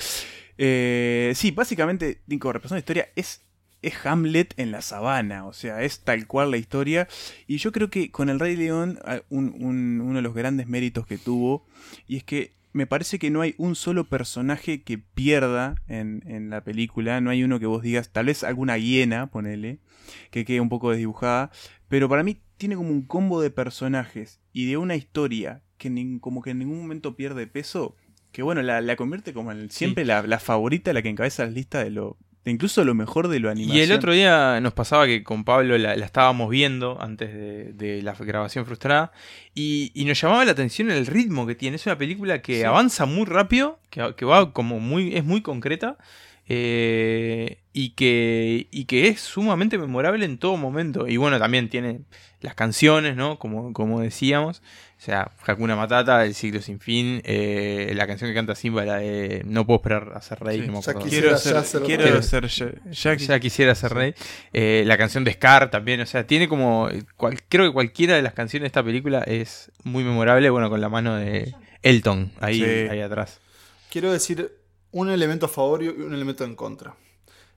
eh, sí, básicamente, Nico, repasando la historia, es, es Hamlet en la sabana, o sea, es tal cual la historia. Y yo creo que con El Rey León, ah, un- un- uno de los grandes méritos que tuvo, y es que me parece que no hay un solo personaje que pierda en, en la película, no hay uno que vos digas, tal vez alguna hiena, ponele, que quede un poco desdibujada, pero para mí tiene como un combo de personajes y de una historia que como que en ningún momento pierde peso, que bueno, la, la convierte como en siempre la, la favorita, la que encabeza la lista de lo, incluso lo mejor de lo animación. Y el otro día nos pasaba que con Pablo la, la estábamos viendo antes de, de la grabación frustrada y, y nos llamaba la atención el ritmo que tiene. Es una película que Sí. avanza muy rápido, que, que va como muy, es muy concreta eh, y, que, y que es sumamente memorable en todo momento. Y bueno, también tiene las canciones, ¿no? Como, como decíamos. O sea, Hakuna Matata, El siglo sin fin, eh, la canción que canta Simba, la de No puedo esperar a ser rey, Sí. no me Ya acuerdo. quisiera ser, ser quiero rey. ser ya, ya- Ya quisiera ser rey. Eh, la canción de Scar también, o sea, tiene como. cual- creo que cualquiera de las canciones de esta película es muy memorable, bueno, con la mano de Elton ahí, Sí. ahí atrás. Quiero decir un elemento a favor y un elemento en contra.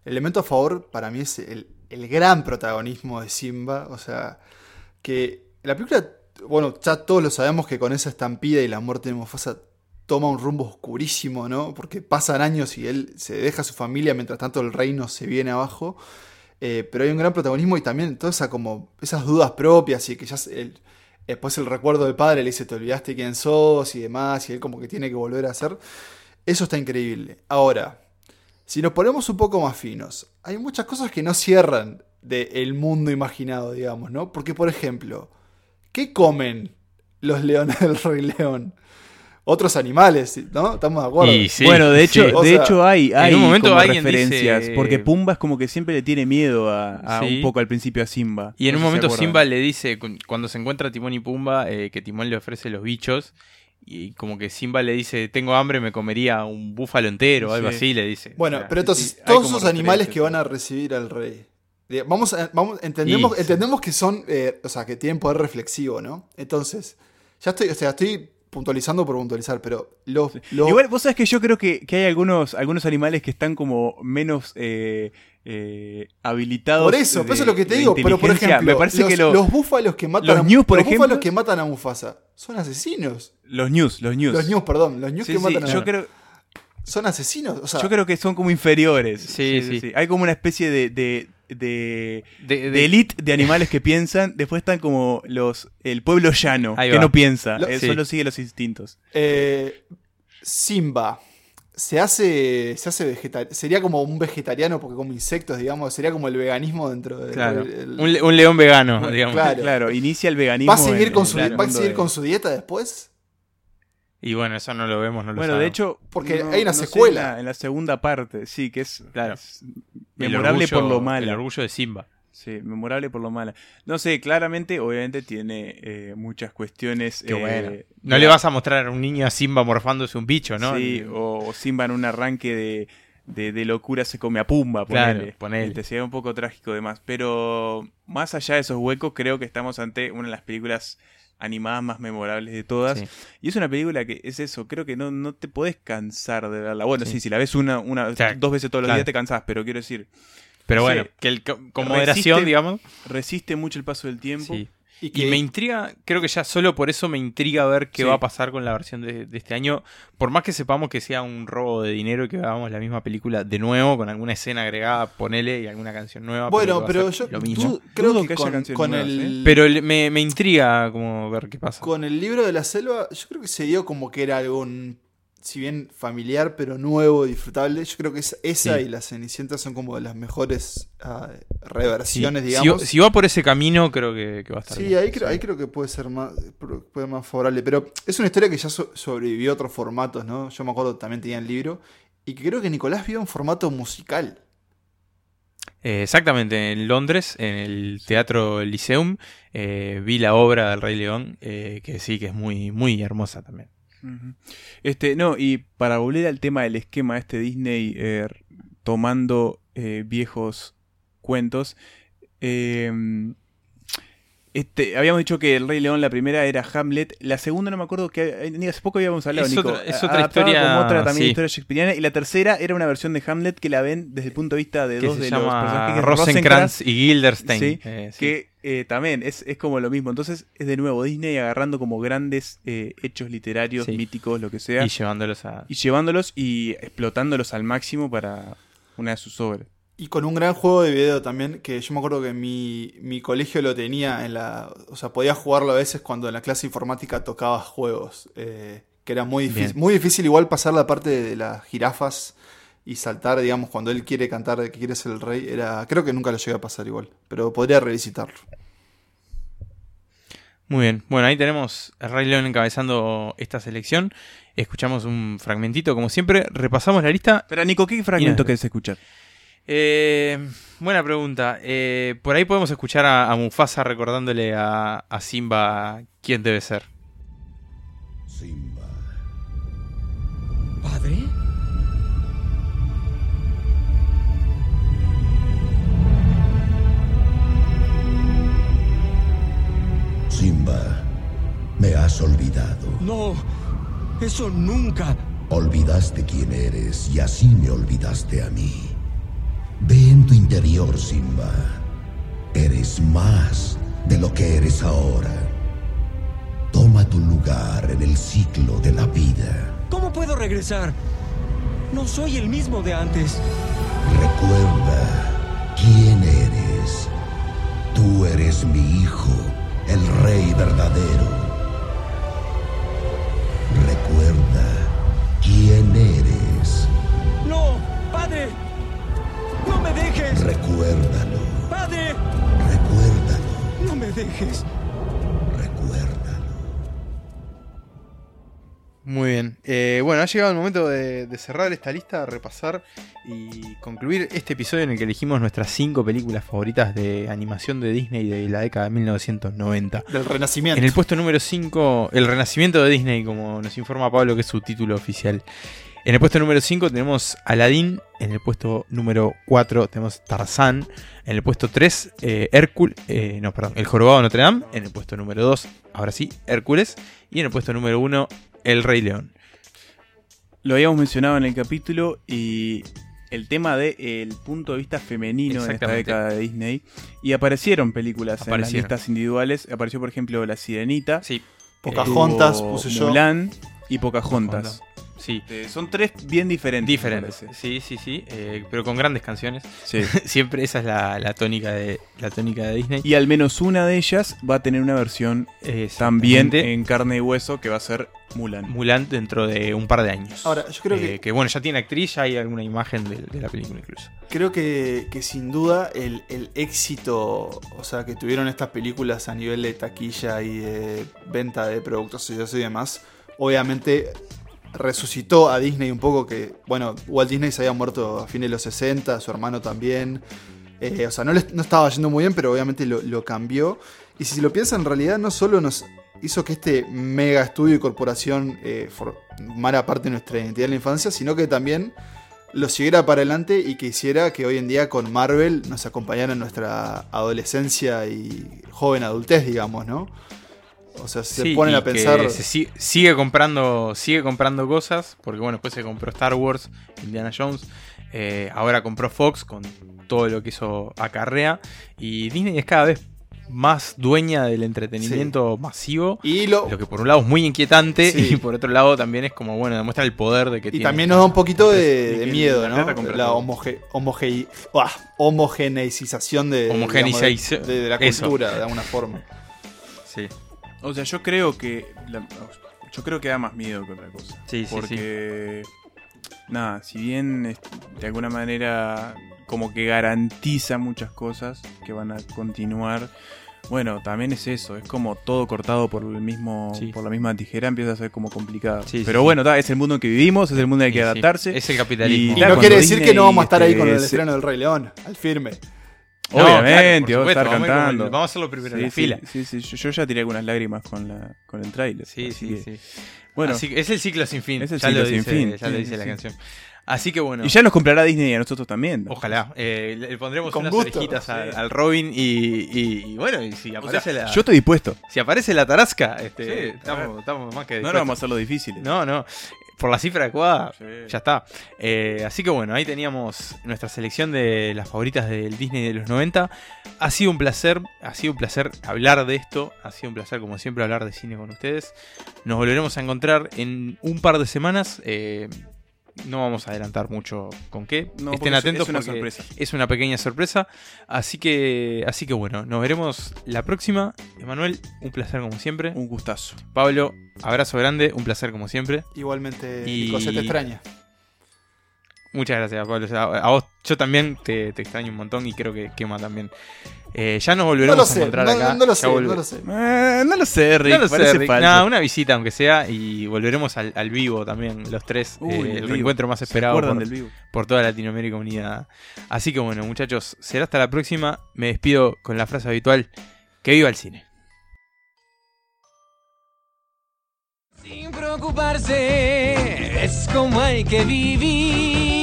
El elemento a favor para mí es el, el gran protagonismo de Simba. O sea, que la película, bueno, ya todos lo sabemos que con esa estampida y la muerte de Mufasa toma un rumbo oscurísimo, ¿no? Porque pasan años y él se deja a su familia, mientras tanto el reino se viene abajo. Eh, pero hay un gran protagonismo y también todas esa, como, esas dudas propias y que ya el, después el recuerdo del padre le dice te olvidaste quién sos y demás y él como que tiene que volver a hacer. Eso está increíble. Ahora, si nos ponemos un poco más finos, hay muchas cosas que no cierran del mundo imaginado, digamos, ¿no? Porque, por ejemplo, ¿qué comen los leones del Rey León? Otros animales, ¿no? Estamos de acuerdo. bueno, de hecho, Sí. O de sea, hecho hay, hay en un momento como referencias, dice- porque Pumba es como que siempre le tiene miedo a, a Sí. un poco al principio a Simba. Y en No un momento. Simba le dice, cu- cuando se encuentra Timón y Pumba, eh, que Timón le ofrece los bichos. Y como que Simba le dice, tengo hambre, me comería un búfalo entero o algo Sí. así, le dice. Bueno, O sea, pero entonces, sí, todos esos animales que van a recibir al rey. Vamos a, vamos, entendemos, entendemos que son, eh, o sea, que tienen poder reflexivo, ¿no? Entonces, ya estoy, o sea, estoy puntualizando por puntualizar, pero los, los- Igual, vos sabés que yo creo que, que hay algunos, algunos animales que están como menos eh, eh, habilitados. por eso, de- por eso es lo que te digo, pero por ejemplo, me parece los, que lo- los búfalos que matan los por los ejemplo- búfalos que matan a Mufasa son asesinos. los news, los news. Los ñus, perdón, los Sí, que sí, matan a yo creo, son asesinos, o sea, yo creo que son como inferiores. Sí, sí. Hay como una especie de, de, de, de- de de- elite de animales que piensan. Después están como los el pueblo llano, que no piensa. Lo- eh, sí. Solo sigue los instintos. eh, Simba se hace se hace vegetariano, sería como un vegetariano porque come insectos, digamos, sería como el veganismo dentro de Claro. Un, le- un león vegano, digamos. Claro. Claro, inicia el veganismo. ¿Va a seguir, en- con su, ¿va a seguir de- con su dieta después? Y bueno, eso no lo vemos, no lo Bueno, de sabemos. hecho, Porque hay una sé, secuela. en, la, en la segunda parte, sí, que es, Claro. es El memorable orgullo- por lo El mala. orgullo de Simba. Sí, memorable por lo mala. No sé, claramente, obviamente tiene eh, muchas cuestiones. Qué eh, bueno. No de- le vas a mostrar a un niño a Simba morfándose un bicho, ¿no? Sí, o Simba en un arranque de, de, de locura se come a Pumba, Claro, ponele. ponele. Este, sería un poco trágico además. Pero más allá de esos huecos, creo que estamos ante una de las películas animadas más memorables de todas. Sí. Y es una película que es eso, creo que no, no te podés cansar de verla. Bueno, sí, Sí. si la ves una, una O sea, dos veces todos los claro. días te cansás, pero quiero decir, Pero Sí. bueno, que el- con moderación, digamos. resiste mucho el paso del tiempo. Y me intriga, creo que ya solo por eso me intriga ver qué Sí. va a pasar con la versión de, de este año. Por más que sepamos que sea un robo de dinero y que hagamos la misma película de nuevo, con alguna escena agregada, ponele, y alguna canción nueva. bueno, va a pero yo Lo mismo. du- creo que, que haya con, con nuevas, el, Pero le- me, me intriga como ver qué pasa. con el libro de la selva, yo creo que se dio como que era algo, mm, si bien familiar, pero nuevo, disfrutable. Yo creo que esa, esa Sí. y la Cenicienta son como de las mejores ah, Sí. reversiones, Si- digamos. Si, va por ese camino, creo que, que va a estar Sí, bien. ahí creo, ahí creo que puede ser más, puede más favorable. Pero es una historia que ya so- sobrevivió a otros formatos, ¿no? Yo me acuerdo también tenía el libro. Y que creo que Nicolás vio en formato musical. Eh, exactamente, en Londres, en el Teatro Lyceum, eh, vi la obra del Rey León, eh, que sí, que es muy, muy hermosa también. Este, no, y para volver al tema del esquema este Disney eh, tomando eh, viejos cuentos, eh, este, habíamos dicho que el Rey León la primera era Hamlet, la segunda no me acuerdo que hace poco habíamos hablado, Es Nico, otra- es otra adaptaba historia, como otra también sí. historia shakespeariana y la tercera era una versión de Hamlet que la ven desde el punto de vista de dos de los personajes que Rosencrantz y Guildenstern. Sí, Eh, sí. que eh, también es, es como lo mismo. Entonces es de nuevo Disney agarrando como grandes eh, hechos literarios, míticos, lo que sea, Y llevándolos a... y llevándolos y explotándolos al máximo para una de sus obras. Y con un gran juego de video también, que yo me acuerdo que mi, mi colegio lo tenía en la... O sea, podía jugarlo a veces cuando en la clase de informática tocaba juegos. eh, que era muy difícil. Bien. Muy difícil igual pasar la parte de las jirafas y saltar, digamos, cuando él quiere cantar que quiere ser el rey. Era, creo que nunca lo llegué a pasar igual, pero podría revisitarlo. Muy bien. Bueno, ahí tenemos a Rey León encabezando esta selección. Escuchamos un fragmentito, como siempre. Repasamos la lista. Pero Nico, ¿qué fragmento querés escuchar? Eh, buena pregunta. Eh, por ahí podemos escuchar a, a Mufasa recordándole a, a Simba quién debe ser. Simba. ¿Padre? Simba, me has olvidado. No, eso nunca Olvidaste quién eres y así me olvidaste a mí. Ve en tu interior, Simba. Eres más de lo que eres ahora. Toma tu lugar en el ciclo de la vida. ¿Cómo puedo regresar? No soy el mismo de antes. Recuerda quién eres. Tú eres mi hijo, el rey verdadero. Recuerda quién eres. ¡No! ¡Padre! ¡No me dejes! Recuérdalo. ¡Padre! Recuérdalo. ¡No me dejes! Muy bien. Eh, bueno, ha llegado el momento de, de cerrar esta lista, repasar y concluir este episodio en el que elegimos nuestras cinco películas favoritas de animación de Disney de la década de 1990. Del Renacimiento. En el puesto número 5, El Renacimiento de Disney, como nos informa Pablo, que es su título oficial. En el puesto número 5 tenemos Aladdin. En el puesto número 4 tenemos Tarzán. En el puesto 3, Hércules. Eh, no, perdón, El Jorobado de Notre Dame. En el puesto número 2, ahora sí, Hércules. Y en el puesto número 1, El Rey León. Lo habíamos mencionado en el capítulo y el tema del el punto de vista femenino en esta década de Disney. Y aparecieron películas en las listas individuales. Apareció, por ejemplo, La Sirenita. Sí. Pocahontas puse yo. Mulan y Pocahontas. Sí. Eh, son tres bien diferentes. Diferentes. Sí, sí, sí. eh, pero con grandes canciones. Sí. Siempre esa es la, la tónica de la tónica de Disney. Y al menos una de ellas va a tener una versión también en carne y hueso que va a ser Mulan. Mulan dentro de un par de años. Ahora, yo creo que- Que bueno, ya tiene actriz, ya hay alguna imagen de, de la película incluso. Creo que, que sin duda el, el éxito o sea, que tuvieron estas películas a nivel de taquilla y de venta de productos y demás, obviamente resucitó a Disney un poco que, bueno, Walt Disney se había muerto a fines de los 60, su hermano también. Eh, o sea, no, no estaba yendo muy bien, pero obviamente lo, lo cambió. Y si lo piensan, en realidad no solo nos hizo que este mega estudio y corporación eh, formara parte de nuestra identidad de la infancia, sino que también lo siguiera para adelante y que hiciera que hoy en día con Marvel nos acompañara en nuestra adolescencia y joven adultez, digamos, ¿no? O sea, se Sí, ponen y a pensar... que se si- sigue comprando sigue comprando cosas porque bueno después se compró Star Wars Indiana Jones eh, ahora compró Fox con todo lo que eso acarrea y Disney es cada vez más dueña del entretenimiento masivo y lo, que por un lado es muy inquietante Sí. y por otro lado también es como bueno demuestra el poder de que Y tiene también nos da un poquito de, Y miedo, ¿no? La homoge, homoge- uah, homogeneización de, digamos, de, de la Eso. cultura, de alguna forma. Sí. O sea, yo creo que. la- yo creo que da más miedo que otra cosa. Sí, sí, Porque. Nada, si bien de alguna manera como que garantiza muchas cosas que van a continuar. Bueno, también es eso, es como todo cortado por el mismo, por la misma tijera, empieza a ser como complicado. Sí, Pero sí, bueno, ta, es el mundo en que vivimos, es el mundo en el que Sí, sí. adaptarse. Es el capitalismo. Y ta, no quiere decir que no vamos a estar ahí con el estreno del Rey León, al firme. No, Obviamente, claro, vamos a estar vamos a cantando. vamos a hacerlo primero en la fila. Sí, sí, yo, yo ya tiré algunas lágrimas con, la, con el tráiler. Sí, sí, que- sí. Bueno, Así es el ciclo sin fin. Es el ya ciclo lo sin dice, fin. Ya lo dice la canción. Así que bueno. Y ya nos comprará Disney y a nosotros también. ¿no? Ojalá. Eh, le pondremos Con unas gusto, orejitas sí. al, al Robin y, y- y bueno, y si aparece la. yo estoy dispuesto. Si aparece la tarasca, este, Sí, estamos, estamos más que No, no dispuestos. vamos a hacerlo difícil. No, no. Por la cifra adecuada, ya está. Eh, así que bueno, ahí teníamos nuestra selección de las favoritas del Disney de los 90. Ha sido un placer, ha sido un placer hablar de esto. Ha sido un placer, como siempre, hablar de cine con ustedes. Nos volveremos a encontrar en un par de semanas. eh, no vamos a adelantar mucho con qué. No, Estén es- atentos es una porque sorpresa. es una pequeña sorpresa. Así que, así que bueno, nos veremos la próxima. Emanuel, un placer como siempre. Un gustazo. Pablo, abrazo grande, un placer como siempre. Igualmente, Y- Nico, se te extraña. Muchas gracias, Pablo. O sea, a vos, yo también te, te extraño un montón y creo que quema también. Eh, ya nos volveremos No lo sé, a encontrar no- acá. no lo sé, no lo sé. Eh, no lo sé, Rick. No lo sé, Rick. Nada, una visita aunque sea y volveremos al, al vivo también, los tres. Uy, eh, el reencuentro más ¿Se esperado por, del vivo? por toda Latinoamérica unida. Así que bueno, muchachos, será hasta la próxima. Me despido con la frase habitual: que viva el cine. Sin preocuparse, es como hay que vivir.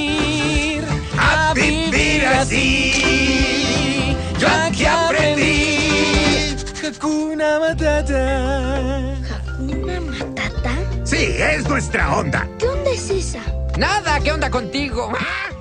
Vivir así, yo aquí aprendí. Hakuna Matata. ¿Una matata? Sí, es nuestra onda. ¿Qué onda es esa? Nada, ¿qué onda contigo? ¡Ah!